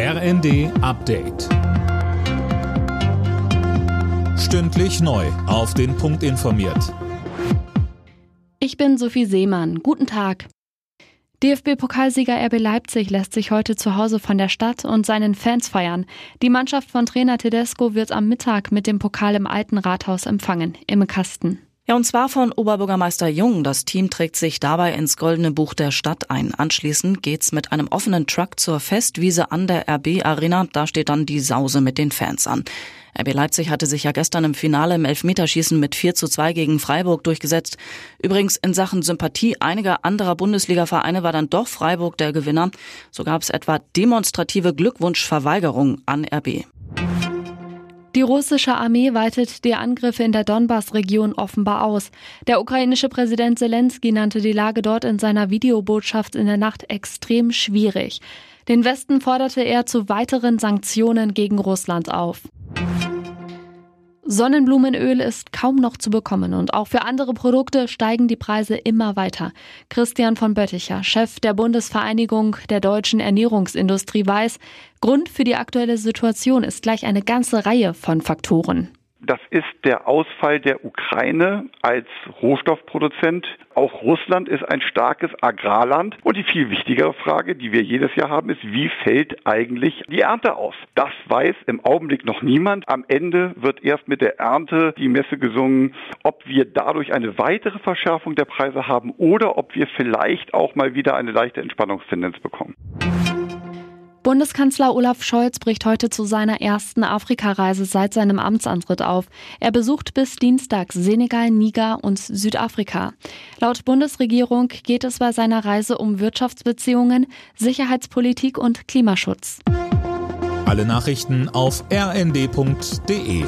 RND Update. Stündlich neu. Auf den Punkt informiert. Ich bin Sophie Seemann. Guten Tag. DFB-Pokalsieger RB Leipzig lässt sich heute zu Hause von der Stadt und seinen Fans feiern. Die Mannschaft von Trainer Tedesco wird am Mittag mit dem Pokal im Alten Rathaus empfangen, im Kasten. Ja, und zwar von Oberbürgermeister Jung. Das Team trägt sich dabei ins Goldene Buch der Stadt ein. Anschließend geht's mit einem offenen Truck zur Festwiese an der RB Arena. Da steht dann die Sause mit den Fans an. RB Leipzig hatte sich ja gestern im Finale im Elfmeterschießen mit 4 zu 2 gegen Freiburg durchgesetzt. Übrigens in Sachen Sympathie einiger anderer Bundesliga-Vereine war dann doch Freiburg der Gewinner. So gab es etwa demonstrative Glückwunschverweigerung an RB. Die russische Armee weitet die Angriffe in der Donbass-Region offenbar aus. Der ukrainische Präsident Zelensky nannte die Lage dort in seiner Videobotschaft in der Nacht extrem schwierig. Den Westen forderte er zu weiteren Sanktionen gegen Russland auf. Sonnenblumenöl ist kaum noch zu bekommen und auch für andere Produkte steigen die Preise immer weiter. Christian von Bötticher, Chef der Bundesvereinigung der deutschen Ernährungsindustrie, weiß, Grund für die aktuelle Situation ist gleich eine ganze Reihe von Faktoren. Das ist der Ausfall der Ukraine als Rohstoffproduzent. Auch Russland ist ein starkes Agrarland. Und die viel wichtigere Frage, die wir jedes Jahr haben, ist, wie fällt eigentlich die Ernte aus? Das weiß im Augenblick noch niemand. Am Ende wird erst mit der Ernte die Messe gesungen, ob wir dadurch eine weitere Verschärfung der Preise haben oder ob wir vielleicht auch mal wieder eine leichte Entspannungstendenz bekommen. Bundeskanzler Olaf Scholz bricht heute zu seiner ersten Afrikareise seit seinem Amtsantritt auf. Er besucht bis Dienstag Senegal, Niger und Südafrika. Laut Bundesregierung geht es bei seiner Reise um Wirtschaftsbeziehungen, Sicherheitspolitik und Klimaschutz. Alle Nachrichten auf rnd.de